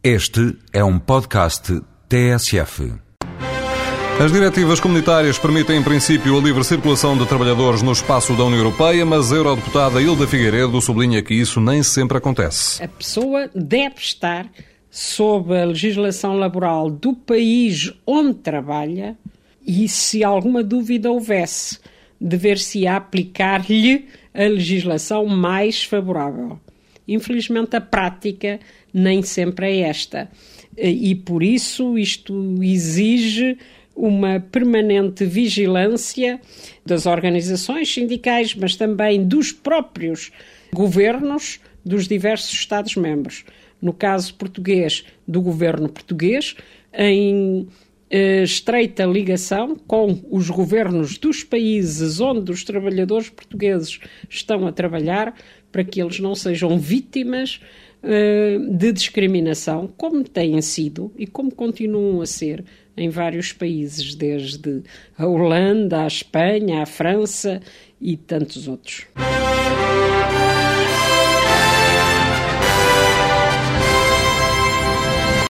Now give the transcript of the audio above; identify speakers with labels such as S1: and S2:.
S1: Este é um podcast TSF.
S2: As diretivas comunitárias permitem, em princípio, a livre circulação de trabalhadores no espaço da União Europeia, mas a eurodeputada Hilda Figueiredo sublinha que isso nem sempre acontece.
S3: A pessoa deve estar sob a legislação laboral do país onde trabalha e, se alguma dúvida houvesse, dever-se aplicar-lhe a legislação mais favorável. Infelizmente, a prática nem sempre é esta. E por isso isto exige uma permanente vigilância das organizações sindicais, mas também dos próprios governos dos diversos Estados-membros. No caso português, do governo português, em eh, estreita ligação com os governos dos países onde os trabalhadores portugueses estão a trabalhar, para que eles não sejam vítimas eh, de discriminação, como têm sido e como continuam a ser em vários países, desde a Holanda, a Espanha, a França e tantos outros.